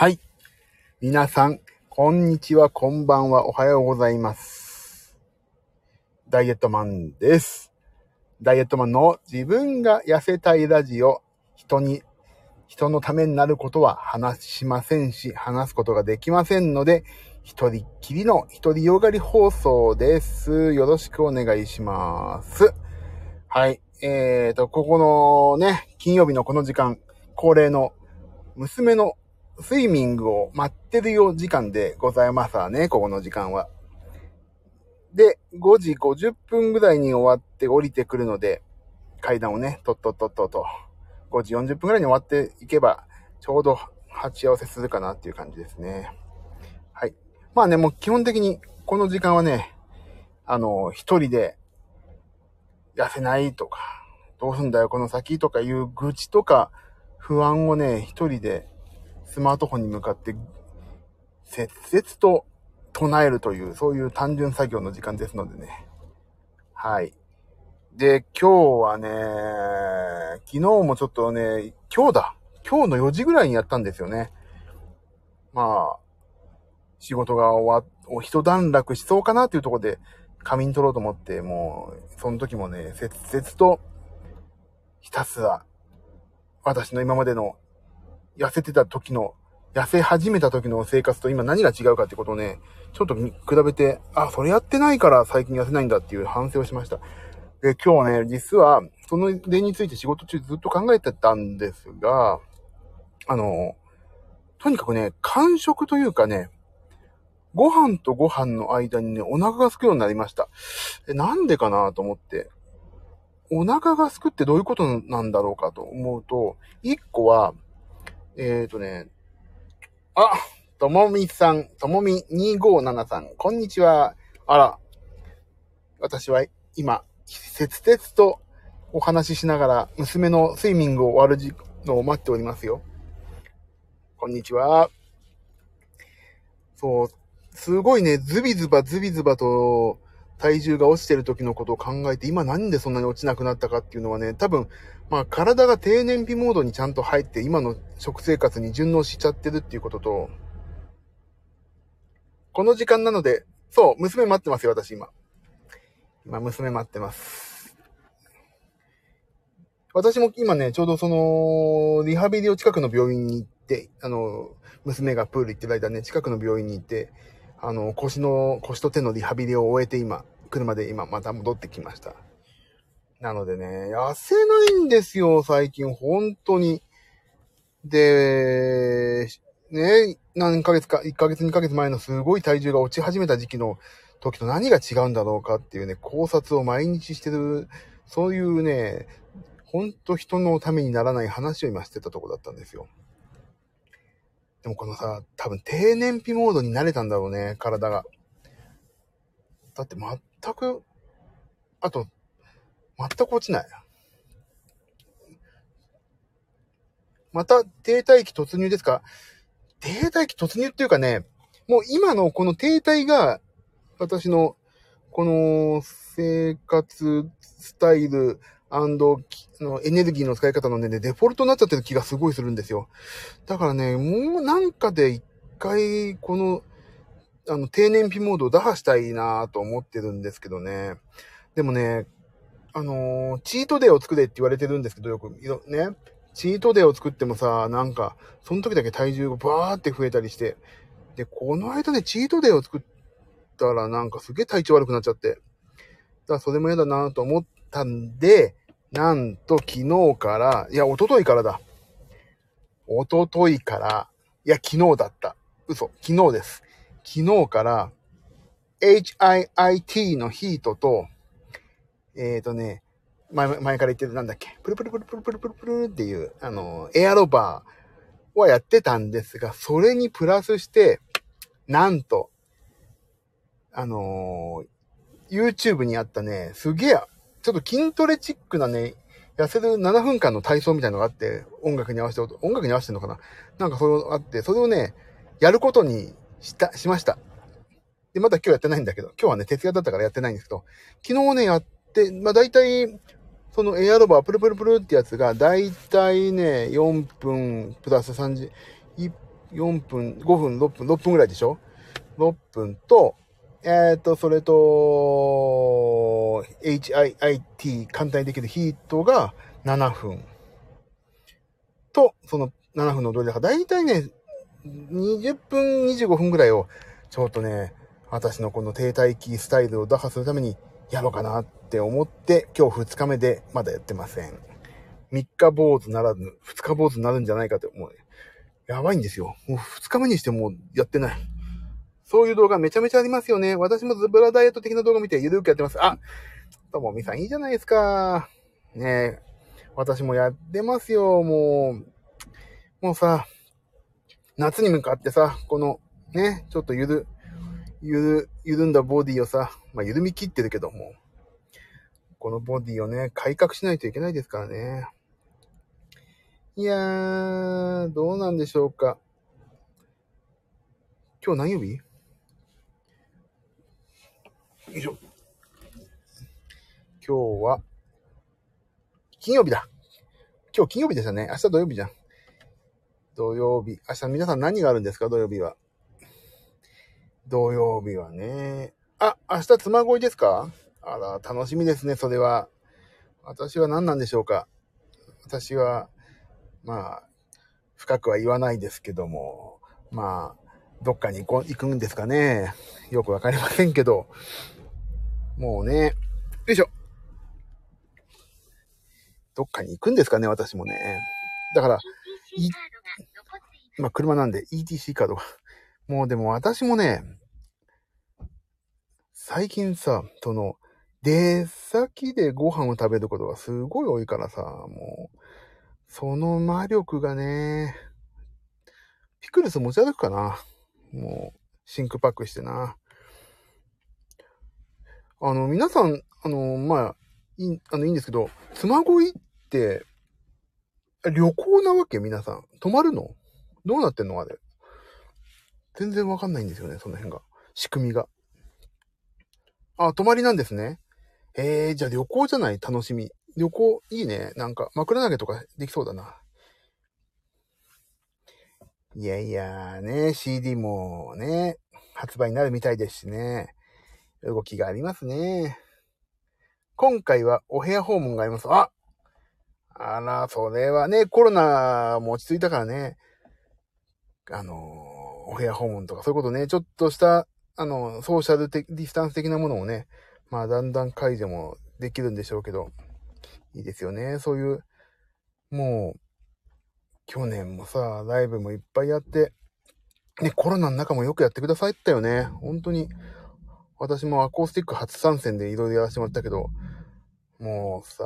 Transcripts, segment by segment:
はい。皆さん、こんにちは、こんばんは、おはようございます。ダイエットマンです。ダイエットマンの自分が痩せたいラジオ、人に、人のためになることは話しませんし、話すことができませんので、一人っきりの一人よがり放送です。よろしくお願いします。はい。えーと、ここのね、金曜日のこの時間、恒例の娘のスイミングを待ってるよ時間でございますわね、ここの時間は。で、5時50分ぐらいに終わって降りてくるので、階段をね、とっとっとっとと、5時40分ぐらいに終わっていけば、ちょうど鉢合わせするかなっていう感じですね。はい。まあね、もう基本的にこの時間はね、あの、一人で痩せないとか、どうすんだよこの先とかいう愚痴とか不安をね、一人でスマートフォンに向かって、切々と唱えるという、そういう単純作業の時間ですのでね。はい。で、今日はね、昨日もちょっとね、今日だ。今日の4時ぐらいにやったんですよね。まあ、仕事が終わっ、お一段落しそうかなっていうところで仮眠取ろうと思って、もう、その時もね、切々と、ひたすら、私の今までの痩せてた時の、痩せ始めた時の生活と今何が違うかってことをね、ちょっと比べて、あ、それやってないから最近痩せないんだっていう反省をしました。で、今日ね、実は、その例について仕事中ずっと考えてたんですが、あの、とにかくね、間食というかね、ご飯とご飯の間にね、お腹が空くようになりました。え、なんでかなと思って。お腹が空くってどういうことなんだろうかと思うと、一個は、えーとね、あ、ともみさん、ともみ257さん、こんにちは。あら、私は今、切々とお話ししながら、娘のスイミングを終わるのを待っておりますよ。こんにちは。そう、すごいね、ズビズバズビズバと体重が落ちてる時のことを考えて、今なんでそんなに落ちなくなったかっていうのはね、多分、まあ体が低燃費モードにちゃんと入って、今の食生活に順応しちゃってるっていうことと、この時間なので、そう、娘待ってますよ、私今。今、娘待ってます。私も今ね、ちょうどその、リハビリを近くの病院に行って、あの、娘がプール行ってる間ね、近くの病院に行って、あの、腰の、腰と手のリハビリを終えて今、車で今また戻ってきました。なのでね、痩せないんですよ、最近、本当に。で、ね、何ヶ月か、1ヶ月2ヶ月前のすごい体重が落ち始めた時期の時と何が違うんだろうかっていうね、考察を毎日してる、そういうね、ほんと人のためにならない話を今してたとこだったんですよ。でもこのさ、多分低燃費モードに慣れたんだろうね、体が。だって全く、あと、全く落ちない。また停滞期突入ですか？停滞期突入っていうかね、もう今のこの停滞が、私の、この生活スタイルのエネルギーの使い方のね、デフォルトになっちゃってる気がすごいするんですよ。だからね、もうなんかで一回、この、あの、低燃費モードを打破したいなと思ってるんですけどね。でもね、あのーチートデーを作れって言われてるんですけど、よく、ね。チートデーを作ってもさ、なんか、その時だけ体重がバーって増えたりして。で、この間ね、チートデーを作ったらなんかすげえ体調悪くなっちゃって。だからそれも嫌だなと思ったんで、なんと昨日から、いや、一昨日からだ。一昨日から、いや、昨日だった。嘘、昨日です。昨日から、HIIT のヒートと、えーとね、前、前から言ってるなんだっけ、プルプルプルプルプルプルプルっていう、あの、エアロバーはやってたんですが、それにプラスして、なんと、あのー YouTube にあったね、すげえ、ちょっと筋トレチックなね、痩せる7分間の体操みたいなのがあって、音楽に合わせて、音楽に合わせてんのかな？なんかそれがあって、それをね、やることにした、しました。で、まだ今日やってないんだけど、今日はね、徹夜だったからやってないんですけど、昨日ね、やって、まあ大体、そのエアロバープルプルプルってやつが、大体ね、4分プラス30、1 4分、5分、6分、6分ぐらいでしょ ?6 分と、えっ、と、それと、HIIT 簡単にできるヒートが7分。と、その7分の踊りだか、だいたいね、20分、25分ぐらいを、ちょっとね、私のこの停滞期スタイルを打破するためにやろうかなって思って、今日2日目でまだやってません。3日坊主ならぬ、2日坊主になるんじゃないかと思う。やばいんですよ。もう2日目にしてもやってない。そういう動画めちゃめちゃありますよね。私もズブラダイエット的な動画見てゆるくやってます。あ、ともみさんいいじゃないですか。ねえ。私もやってますよ、もう。もうさ、夏に向かってさ、この、ね、ちょっとゆる、ゆる、緩んだボディをさ、まあ、緩み切ってるけども、このボディをね、改革しないといけないですからね。いやー、どうなんでしょうか。今日何曜日？よいしょ。今日は、金曜日だ。今日金曜日ですよね。明日土曜日じゃん。土曜日。明日皆さん何があるんですか？土曜日は。土曜日はね。あ、明日妻恋ですか？あら、楽しみですね、それは。私は何なんでしょうか？私は、まあ、深くは言わないですけども、まあ、どっかに行くんですかね。よくわかりませんけど、もうね、よいしょ。どっかに行くんですかね、私もね。だから、まあ、車なんで ETC カードが。もうでも私もね、最近さ、その、出先でご飯を食べることがすごい多いからさ、もう、その魔力がね、ピクルス持ち歩くかな。もう、シンクパックしてな。あの、皆さん、あの、まあ、いい、あの、いいんですけど、妻恋って、旅行なわけ？皆さん。泊まるの？どうなってんのあれ？全然わかんないんですよね、その辺が。仕組みが。あ、泊まりなんですね。えー、じゃあ旅行じゃない？楽しみ。旅行、いいね。なんか、枕投げとかできそうだな。いやいや、ね、CD もね、発売になるみたいですしね。動きがありますね。今回はお部屋訪問があります。ああら、それはね、コロナも落ち着いたからね。あの、お部屋訪問とかそういうことね、ちょっとした、あの、ソーシャルディスタンス的なものをね、まあ、だんだん解除もできるんでしょうけど、いいですよね。そういう、もう、去年もさ、ライブもいっぱいやって、ね、コロナの中もよくやってくださいったよね。本当に。私もアコースティック初参戦でいろいろやらせてもらったけど、もうさ、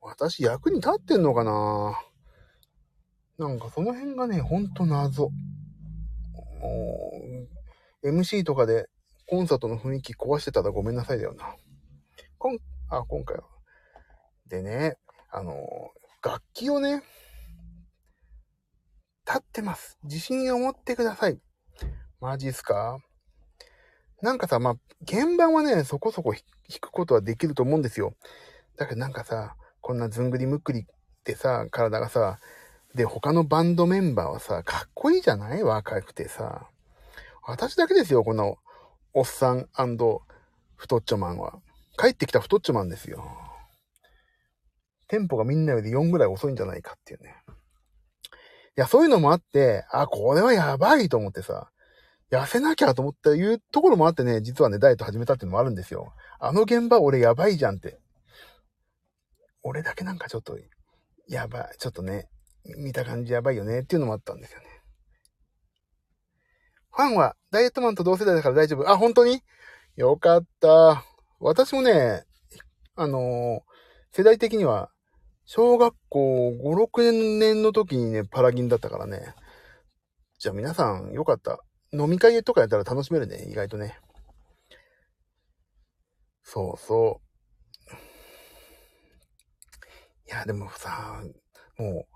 私役に立ってんのかな？なんかその辺がね、ほんと謎。MC とかでコンサートの雰囲気壊してたらごめんなさいだよな。こん、あ、今回は。でね、あの、楽器をね、立ってます。自信を持ってください。マジっすか？なんかさ、まあ、鍵盤はね、そこそこ弾くことはできると思うんですよ。だけどなんかさ、こんなずんぐりむっくりってさ、体がさ、で、他のバンドメンバーはさ、かっこいいじゃない？若くてさ。私だけですよ、この、おっさん太っちょマンは。帰ってきた太っちょマンですよ。テンポがみんなより4ぐらい遅いんじゃないかっていうね。いや、そういうのもあって、あ、これはやばいと思ってさ、痩せなきゃと思ったいうところもあってね、実はね、ダイエット始めたっていうのもあるんですよ。あの現場俺やばいじゃんって。俺だけなんかちょっと、やばい、ちょっとね、見た感じやばいよねっていうのもあったんですよね。ファンはダイエットマンと同世代だから大丈夫。あ、本当に？よかった。私もね、あのー、世代的には、小学校5、6年の時にね、パラギンだったからね。じゃあ皆さん、よかった。飲み会とかやったら楽しめるね、意外とね。そうそう。いや、でもさ、も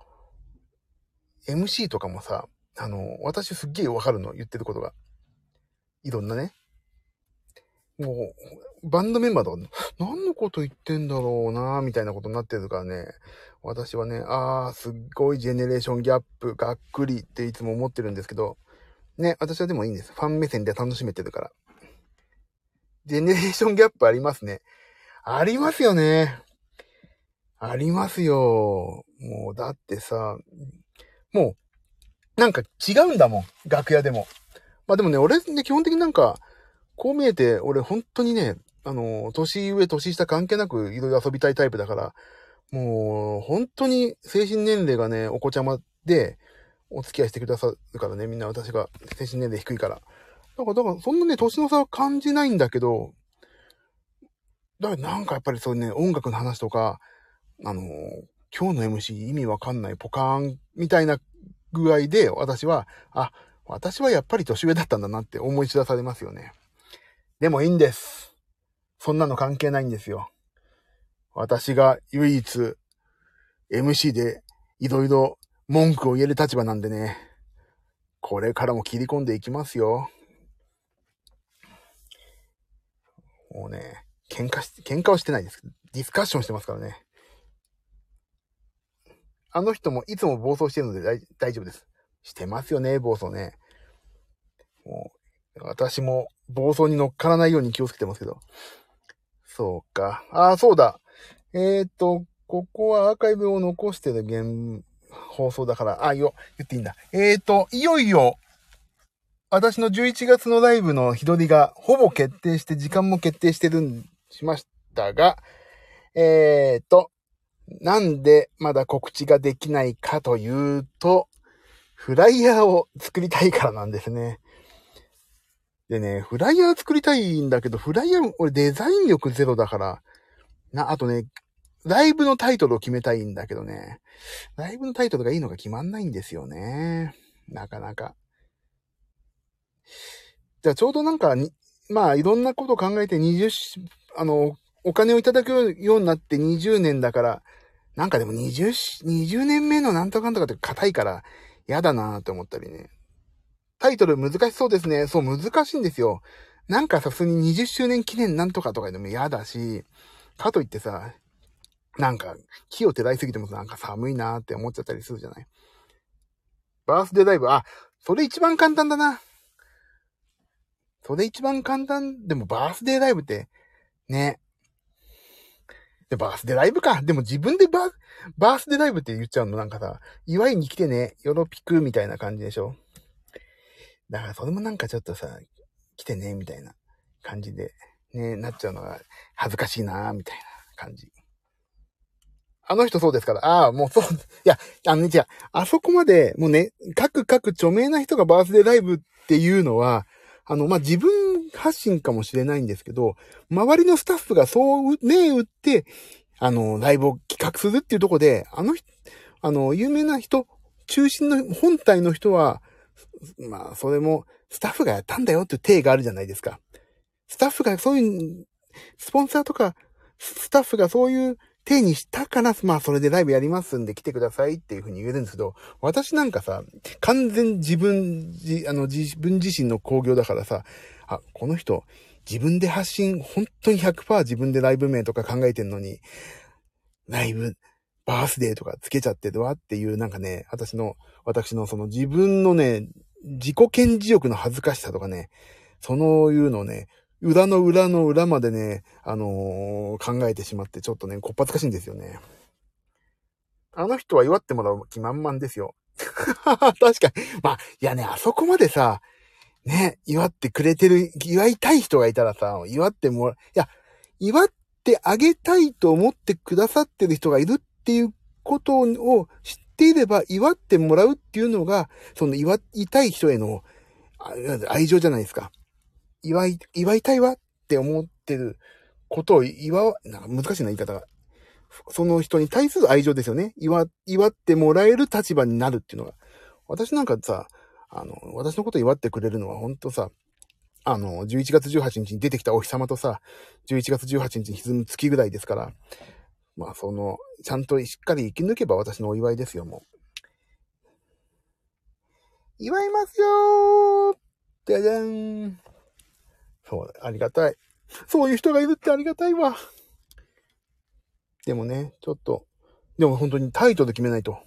う、MC とかもさ、あの、私すっげえわかるの、言ってることが。いろんなね。もう、バンドメンバーとか、何のこと言ってんだろうなみたいなことになってるからね、私はね、あー、すっごいジェネレーションギャップ、がっくりっていつも思ってるんですけど、ね、私はでもいいんです。ファン目線で楽しめてるから。ジェネレーションギャップありますね。ありますよね。ありますよ。もう、だってさ、もう、なんか違うんだもん。楽屋でも。まあでもね、俺ね、基本的になんか、こう見えて、俺本当にね、あの、年上、年下関係なくいろいろ遊びたいタイプだから、もう、本当に精神年齢がね、お子ちゃまで、お付き合いしてくださるからね、みんな私が精神年齢低いから。だから、だから、そんなね、年の差は感じないんだけど、だからなんかやっぱりそうね、音楽の話とか、あの、今日の MC 意味わかんないポカーンみたいな具合で私は、あ、私はやっぱり年上だったんだなって思い知らされますよね。でもいいんです。そんなの関係ないんですよ。私が唯一 MC でいろいろ文句を言える立場なんでね。これからも切り込んでいきますよ。もうね、喧嘩し、喧嘩はしてないです。ディスカッションしてますからね。あの人もいつも暴走してるので大丈夫です。してますよね、暴走ね。もう、私も暴走に乗っからないように気をつけてますけど。そうか。ああ、そうだ。えっ、ー、と、ここはアーカイブを残してる現、放送だから、あ、よ、言っていいんだ。えっ、ー、と、いよいよ、私の11月のライブの日取りがほぼ決定して、時間も決定してるん、しましたが、えっ、ー、と、なんでまだ告知ができないかというと、フライヤーを作りたいからなんですね。でね、フライヤー作りたいんだけど、フライヤー、俺デザイン力ゼロだから、な、あとね、ライブのタイトルを決めたいんだけどね、ライブのタイトルがいいのが決まんないんですよね。なかなか。じゃあちょうどなんかに、まあいろんなことを考えて20、あの、お金をいただくようになって20年だから、なんかでも20、20年目のなんとかんとかって硬いから、嫌だなって思ったりね。タイトル難しそうですね。そう、難しいんですよ。なんかさ、普通に20周年記念なんとかとかでも嫌だし、かといってさ、なんか、木を照らいすぎてもなんか寒いなーって思っちゃったりするじゃないバースデーライブ、あ、それ一番簡単だな。それ一番簡単。でもバースデーライブって、ね。で、バースデーライブか。でも自分でバー、バースデーライブって言っちゃうのなんかさ、祝いに来てね、よろぴくみたいな感じでしょだからそれもなんかちょっとさ、来てね、みたいな感じで、ね、なっちゃうのが恥ずかしいな、みたいな感じ。あの人そうですから、ああ、もうそう、いや、あの、じゃあ、あそこまで、もうね、各各著名な人がバースデーライブっていうのは、あの、まあ、自分発信かもしれないんですけど、周りのスタッフがそう目打って、あの、ライブを企画するっていうとこで、あの、あの、有名な人、中心の本体の人は、まあ、それも、スタッフがやったんだよっていう体があるじゃないですか。スタッフがそういう、スポンサーとか、スタッフがそういう体にしたから、まあ、それでライブやりますんで来てくださいっていうふうに言えるんですけど、私なんかさ、完全自分、あの、自分自身の工業だからさ、あ、この人、自分で発信、本当に100%自分でライブ名とか考えてんのに、ライブ、バースデーとかつけちゃってるわっていう、なんかね、私の、私のその自分のね、自己顕示欲の恥ずかしさとかね、そのいうのをね、裏の裏の裏までね、あのー、考えてしまって、ちょっとね、こっぱずかしいんですよね。あの人は祝ってもらう気満々ですよ。確かに。まあ、いやね、あそこまでさ、ね、祝ってくれてる、祝いたい人がいたらさ、祝ってもら、いや、祝ってあげたいと思ってくださってる人がいるっていうことを知っていれば、祝ってもらうっていうのが、その祝いたい人への愛情じゃないですか。祝い、祝いたいわって思ってることを祝わ、なんか難しいな言い方が。その人に対する愛情ですよね。祝、祝ってもらえる立場になるっていうのが。私なんかさ、あの、私のこと祝ってくれるのはほんとさ、あの、11月18日に出てきたお日様とさ、11月18日に沈む月ぐらいですから、まあその、ちゃんとしっかり生き抜けば私のお祝いですよ、もう。祝いますよーじゃじゃん。そう、ありがたい。そういう人がいるってありがたいわ。でもね、ちょっと、でも本当にタイトで決めないと。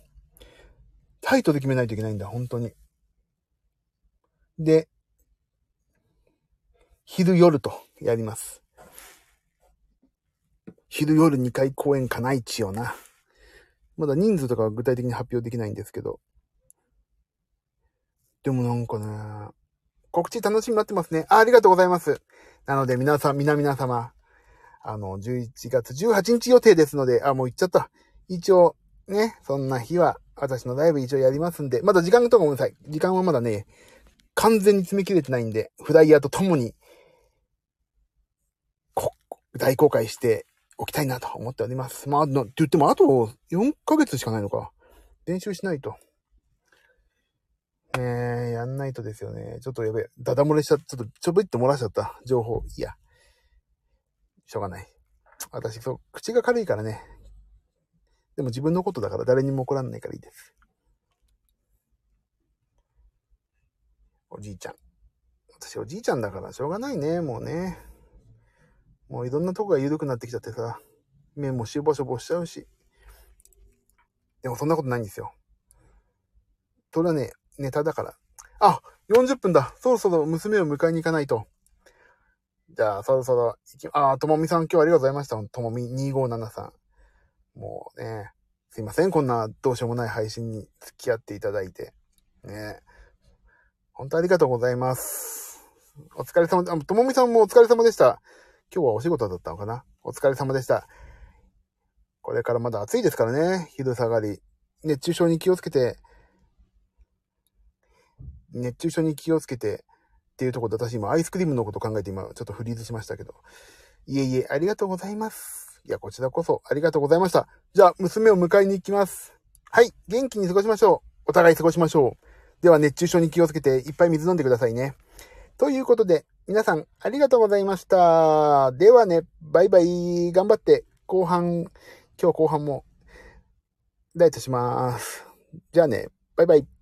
タイトで決めないといけないんだ、本当に。で、昼夜とやります。昼夜2回公演かな、一応な。まだ人数とかは具体的に発表できないんですけど。でもなんかね、告知楽しみになってますね。あありがとうございます。なので皆さん、皆々様、あの、11月18日予定ですので、あ、もう行っちゃった。一応、ね、そんな日は、私のライブ一応やりますんで、まだ時間とかごめんなさい。時間はまだね、完全に詰め切れてないんで、フライヤーとともに、こ、大公開しておきたいなと思っております。まあ、なって言っても、あと4ヶ月しかないのか。練習しないと。えー、やんないとですよね。ちょっとやべえ。ダダ漏れしちゃった。ちょっとちょぶいって漏らしちゃった。情報。いや。しょうがない。私、そう、口が軽いからね。でも自分のことだから誰にも怒らんないからいいです。おじいちゃん。私おじいちゃんだからしょうがないね、もうね。もういろんなとこが緩くなってきちゃってさ、目もしぼしぼしちゃうし。でもそんなことないんですよ。それはね、ネタだから。あ、40分だ。そろそろ娘を迎えに行かないと。じゃあ、そろそろ行き、あ、ともみさん今日はありがとうございました。ともみ257 3もうね、すいません。こんなどうしようもない配信に付き合っていただいて。ね。本当ありがとうございます。お疲れ様で、ともみさんもお疲れ様でした。今日はお仕事だったのかな？お疲れ様でした。これからまだ暑いですからね。昼下がり。熱中症に気をつけて、熱中症に気をつけてっていうところで私今アイスクリームのこと考えて今ちょっとフリーズしましたけど。いえいえ、ありがとうございます。いや、こちらこそありがとうございました。じゃあ、娘を迎えに行きます。はい、元気に過ごしましょう。お互い過ごしましょう。では、熱中症に気をつけていっぱい水飲んでくださいね。ということで、皆さんありがとうございました。ではね、バイバイ。頑張って、後半、今日後半も、ダイエットします。じゃあね、バイバイ。